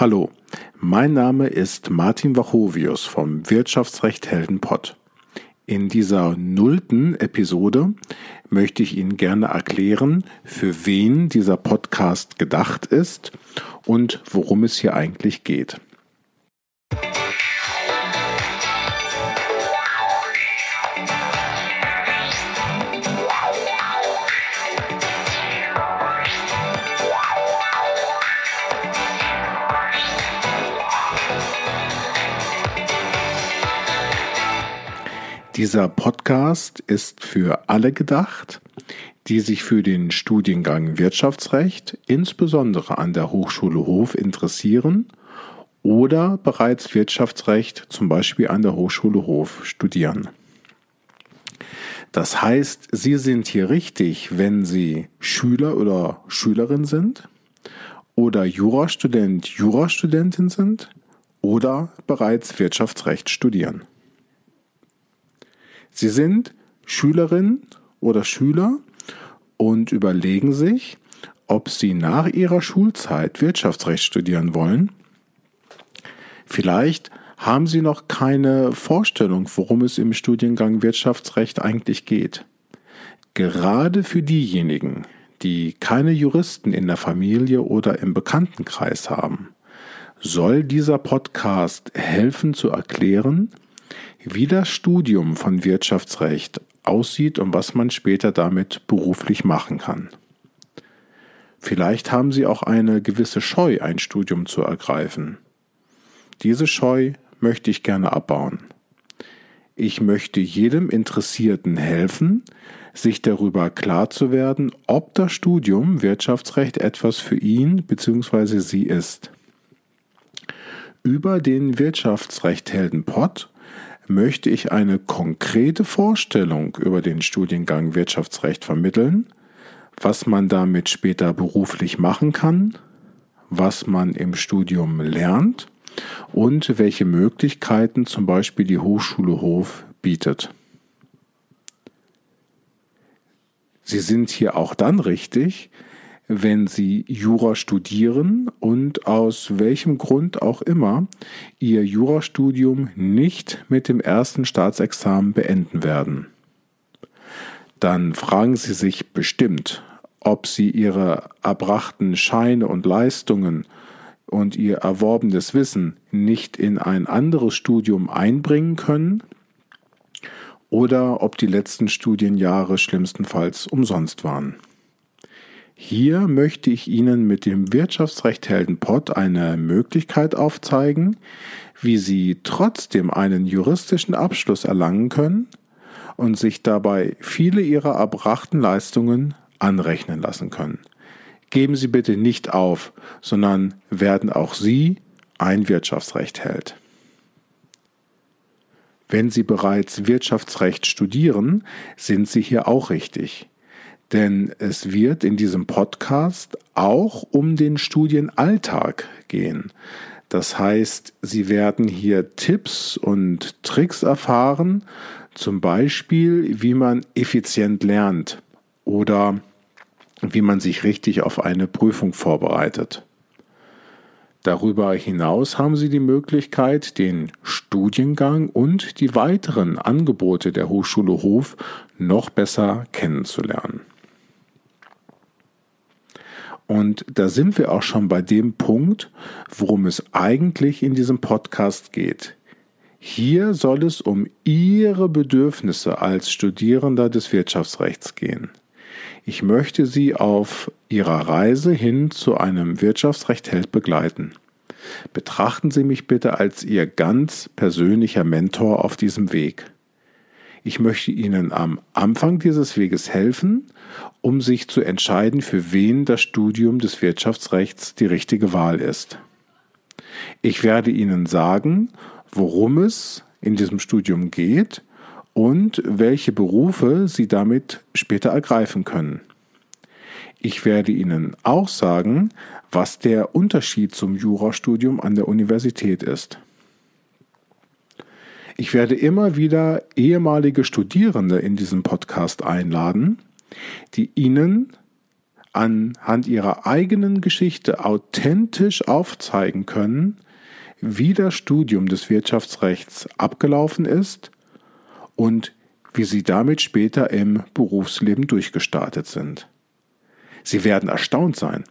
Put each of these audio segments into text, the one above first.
Hallo, mein Name ist Martin Wachovius vom Wirtschaftsrecht Heldenpott. In dieser nullten Episode möchte ich Ihnen gerne erklären, für wen dieser Podcast gedacht ist und worum es hier eigentlich geht. Dieser Podcast ist für alle gedacht, die sich für den Studiengang Wirtschaftsrecht, insbesondere an der Hochschule Hof, interessieren oder bereits Wirtschaftsrecht zum Beispiel an der Hochschule Hof studieren. Das heißt, Sie sind hier richtig, wenn Sie Schüler oder Schülerin sind oder Jurastudent, Jurastudentin sind oder bereits Wirtschaftsrecht studieren. Sie sind Schülerin oder Schüler und überlegen sich, ob Sie nach Ihrer Schulzeit Wirtschaftsrecht studieren wollen. Vielleicht haben Sie noch keine Vorstellung, worum es im Studiengang Wirtschaftsrecht eigentlich geht. Gerade für diejenigen, die keine Juristen in der Familie oder im Bekanntenkreis haben, soll dieser Podcast helfen zu erklären, wie das Studium von Wirtschaftsrecht aussieht und was man später damit beruflich machen kann. Vielleicht haben Sie auch eine gewisse Scheu, ein Studium zu ergreifen. Diese Scheu möchte ich gerne abbauen. Ich möchte jedem Interessierten helfen, sich darüber klar zu werden, ob das Studium Wirtschaftsrecht etwas für ihn bzw. sie ist. Über den Wirtschaftsrecht-Helden Pott möchte ich eine konkrete Vorstellung über den Studiengang Wirtschaftsrecht vermitteln, was man damit später beruflich machen kann, was man im Studium lernt und welche Möglichkeiten zum Beispiel die Hochschule Hof bietet. Sie sind hier auch dann richtig, wenn Sie Jura studieren und aus welchem Grund auch immer Ihr Jurastudium nicht mit dem ersten Staatsexamen beenden werden. Dann fragen Sie sich bestimmt, ob Sie Ihre erbrachten Scheine und Leistungen und Ihr erworbenes Wissen nicht in ein anderes Studium einbringen können oder ob die letzten Studienjahre schlimmstenfalls umsonst waren. Hier möchte ich Ihnen mit dem Wirtschaftsrecht Helden Pott eine Möglichkeit aufzeigen, wie Sie trotzdem einen juristischen Abschluss erlangen können und sich dabei viele Ihrer erbrachten Leistungen anrechnen lassen können. Geben Sie bitte nicht auf, sondern werden auch Sie ein Wirtschaftsrecht hält. Wenn Sie bereits Wirtschaftsrecht studieren, sind Sie hier auch richtig denn es wird in diesem Podcast auch um den Studienalltag gehen. Das heißt, Sie werden hier Tipps und Tricks erfahren, zum Beispiel, wie man effizient lernt oder wie man sich richtig auf eine Prüfung vorbereitet. Darüber hinaus haben Sie die Möglichkeit, den Studiengang und die weiteren Angebote der Hochschule Hof noch besser kennenzulernen. Und da sind wir auch schon bei dem Punkt, worum es eigentlich in diesem Podcast geht. Hier soll es um Ihre Bedürfnisse als Studierender des Wirtschaftsrechts gehen. Ich möchte Sie auf Ihrer Reise hin zu einem Wirtschaftsrechtheld begleiten. Betrachten Sie mich bitte als Ihr ganz persönlicher Mentor auf diesem Weg. Ich möchte Ihnen am Anfang dieses Weges helfen, um sich zu entscheiden, für wen das Studium des Wirtschaftsrechts die richtige Wahl ist. Ich werde Ihnen sagen, worum es in diesem Studium geht und welche Berufe Sie damit später ergreifen können. Ich werde Ihnen auch sagen, was der Unterschied zum Jurastudium an der Universität ist. Ich werde immer wieder ehemalige Studierende in diesem Podcast einladen, die Ihnen anhand ihrer eigenen Geschichte authentisch aufzeigen können, wie das Studium des Wirtschaftsrechts abgelaufen ist und wie sie damit später im Berufsleben durchgestartet sind. Sie werden erstaunt sein,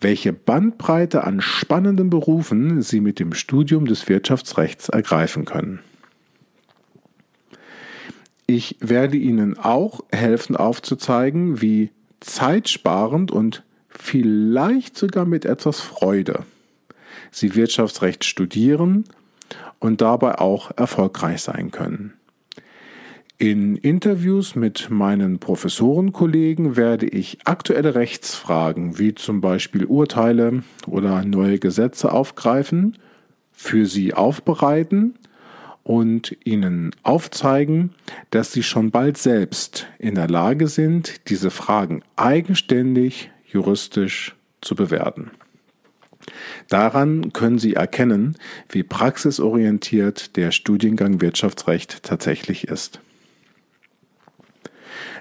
welche Bandbreite an spannenden Berufen Sie mit dem Studium des Wirtschaftsrechts ergreifen können. Ich werde Ihnen auch helfen aufzuzeigen, wie zeitsparend und vielleicht sogar mit etwas Freude Sie Wirtschaftsrecht studieren und dabei auch erfolgreich sein können. In Interviews mit meinen Professorenkollegen werde ich aktuelle Rechtsfragen wie zum Beispiel Urteile oder neue Gesetze aufgreifen, für Sie aufbereiten und Ihnen aufzeigen, dass Sie schon bald selbst in der Lage sind, diese Fragen eigenständig juristisch zu bewerten. Daran können Sie erkennen, wie praxisorientiert der Studiengang Wirtschaftsrecht tatsächlich ist.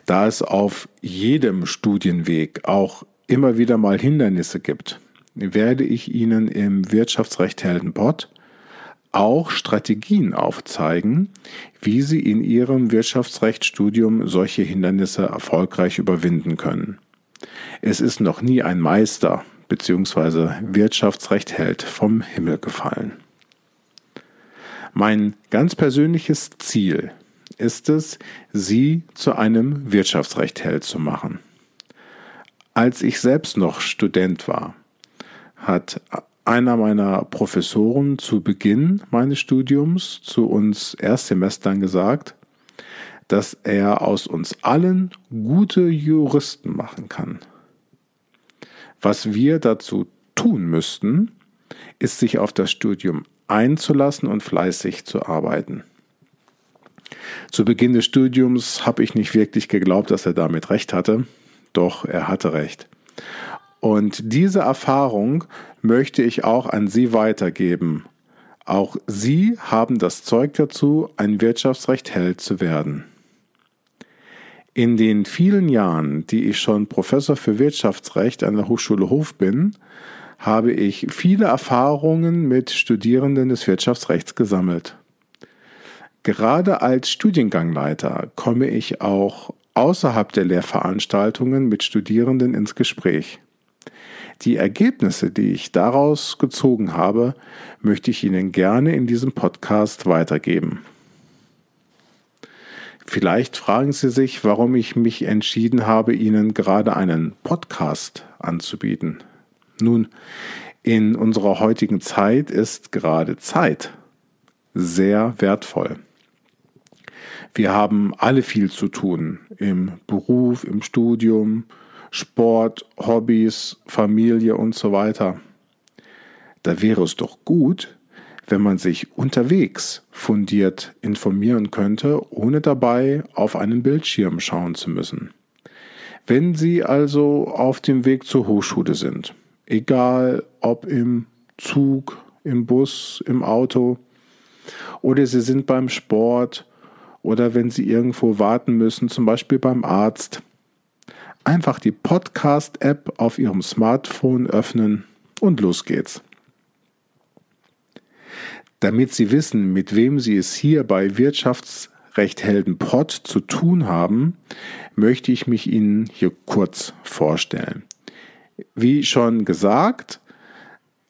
Da es auf jedem Studienweg auch immer wieder mal Hindernisse gibt, werde ich Ihnen im Wirtschaftsrecht Heldenpott auch Strategien aufzeigen, wie Sie in Ihrem Wirtschaftsrechtsstudium solche Hindernisse erfolgreich überwinden können. Es ist noch nie ein Meister bzw. Wirtschaftsrecht hält vom Himmel gefallen. Mein ganz persönliches Ziel ist es, Sie zu einem Wirtschaftsrechtheld zu machen. Als ich selbst noch Student war, hat einer meiner Professoren zu Beginn meines Studiums zu uns Erstsemestern gesagt, dass er aus uns allen gute Juristen machen kann. Was wir dazu tun müssten, ist sich auf das Studium einzulassen und fleißig zu arbeiten. Zu Beginn des Studiums habe ich nicht wirklich geglaubt, dass er damit recht hatte, doch er hatte recht. Und diese Erfahrung möchte ich auch an Sie weitergeben. Auch Sie haben das Zeug dazu, ein Wirtschaftsrecht Held zu werden. In den vielen Jahren, die ich schon Professor für Wirtschaftsrecht an der Hochschule Hof bin, habe ich viele Erfahrungen mit Studierenden des Wirtschaftsrechts gesammelt. Gerade als Studiengangleiter komme ich auch außerhalb der Lehrveranstaltungen mit Studierenden ins Gespräch. Die Ergebnisse, die ich daraus gezogen habe, möchte ich Ihnen gerne in diesem Podcast weitergeben. Vielleicht fragen Sie sich, warum ich mich entschieden habe, Ihnen gerade einen Podcast anzubieten. Nun, in unserer heutigen Zeit ist gerade Zeit sehr wertvoll. Wir haben alle viel zu tun im Beruf, im Studium, Sport, Hobbys, Familie und so weiter. Da wäre es doch gut, wenn man sich unterwegs fundiert informieren könnte, ohne dabei auf einen Bildschirm schauen zu müssen. Wenn Sie also auf dem Weg zur Hochschule sind, egal ob im Zug, im Bus, im Auto, oder Sie sind beim Sport oder wenn Sie irgendwo warten müssen, zum Beispiel beim Arzt, einfach die Podcast-App auf Ihrem Smartphone öffnen und los geht's. Damit Sie wissen, mit wem Sie es hier bei Wirtschaftsrecht Helden Pott zu tun haben, möchte ich mich Ihnen hier kurz vorstellen. Wie schon gesagt,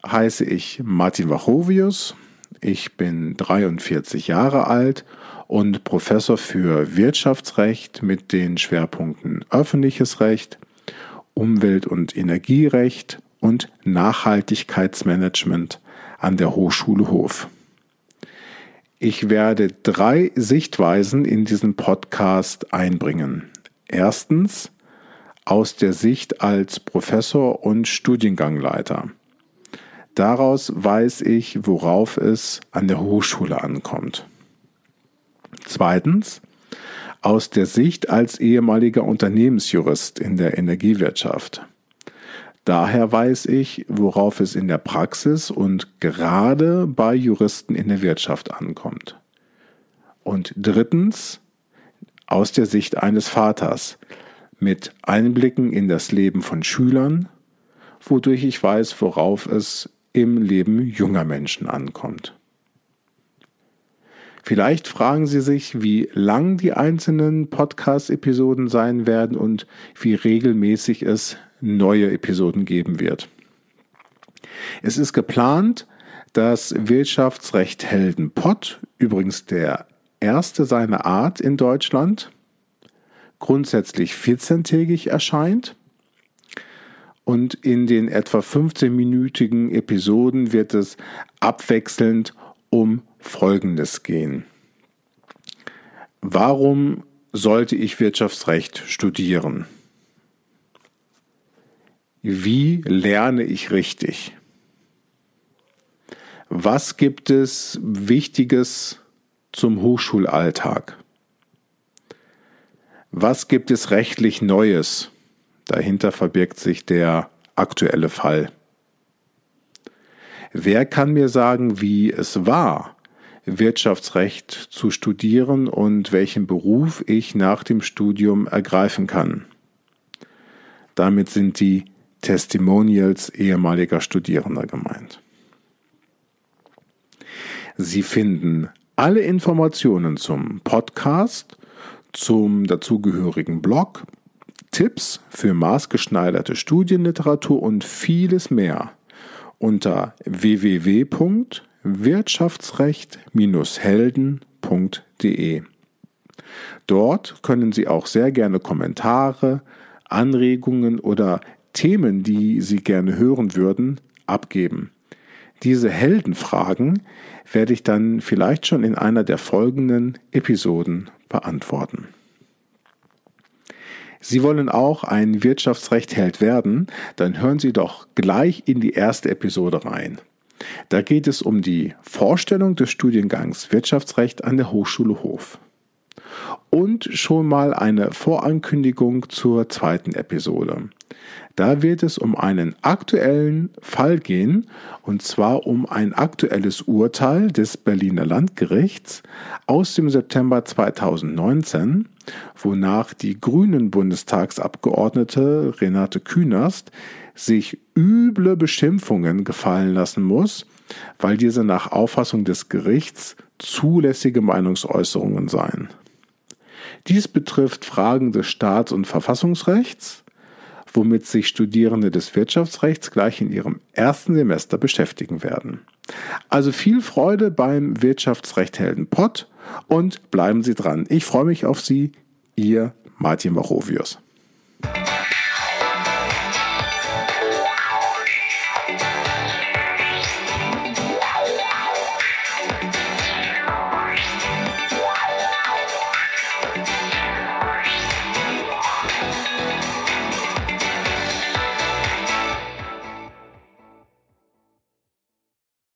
heiße ich Martin Wachovius. Ich bin 43 Jahre alt und Professor für Wirtschaftsrecht mit den Schwerpunkten öffentliches Recht, Umwelt- und Energierecht und Nachhaltigkeitsmanagement an der Hochschule Hof. Ich werde drei Sichtweisen in diesen Podcast einbringen. Erstens aus der Sicht als Professor und Studiengangleiter. Daraus weiß ich, worauf es an der Hochschule ankommt. Zweitens aus der Sicht als ehemaliger Unternehmensjurist in der Energiewirtschaft. Daher weiß ich, worauf es in der Praxis und gerade bei Juristen in der Wirtschaft ankommt. Und drittens, aus der Sicht eines Vaters, mit Einblicken in das Leben von Schülern, wodurch ich weiß, worauf es im Leben junger Menschen ankommt. Vielleicht fragen Sie sich, wie lang die einzelnen Podcast-Episoden sein werden und wie regelmäßig es neue Episoden geben wird. Es ist geplant, dass Wirtschaftsrecht Helden Pott, übrigens der erste seiner Art in Deutschland, grundsätzlich 14-tägig erscheint. Und in den etwa 15-minütigen Episoden wird es abwechselnd um Folgendes gehen. Warum sollte ich Wirtschaftsrecht studieren? Wie lerne ich richtig? Was gibt es Wichtiges zum Hochschulalltag? Was gibt es rechtlich Neues? Dahinter verbirgt sich der aktuelle Fall. Wer kann mir sagen, wie es war, Wirtschaftsrecht zu studieren und welchen Beruf ich nach dem Studium ergreifen kann? Damit sind die Testimonials ehemaliger Studierender gemeint. Sie finden alle Informationen zum Podcast, zum dazugehörigen Blog, Tipps für maßgeschneiderte Studienliteratur und vieles mehr unter www.wirtschaftsrecht-helden.de. Dort können Sie auch sehr gerne Kommentare, Anregungen oder Themen, die Sie gerne hören würden, abgeben. Diese Heldenfragen werde ich dann vielleicht schon in einer der folgenden Episoden beantworten. Sie wollen auch ein Wirtschaftsrecht-Held werden, dann hören Sie doch gleich in die erste Episode rein. Da geht es um die Vorstellung des Studiengangs Wirtschaftsrecht an der Hochschule Hof. Und schon mal eine Vorankündigung zur zweiten Episode. Da wird es um einen aktuellen Fall gehen, und zwar um ein aktuelles Urteil des Berliner Landgerichts aus dem September 2019, wonach die grünen Bundestagsabgeordnete Renate Künast sich üble Beschimpfungen gefallen lassen muss, weil diese nach Auffassung des Gerichts zulässige Meinungsäußerungen seien. Dies betrifft Fragen des Staats- und Verfassungsrechts, womit sich Studierende des Wirtschaftsrechts gleich in ihrem ersten Semester beschäftigen werden. Also viel Freude beim Wirtschaftsrecht Helden Pott und bleiben Sie dran. Ich freue mich auf Sie, Ihr Martin Bachovius.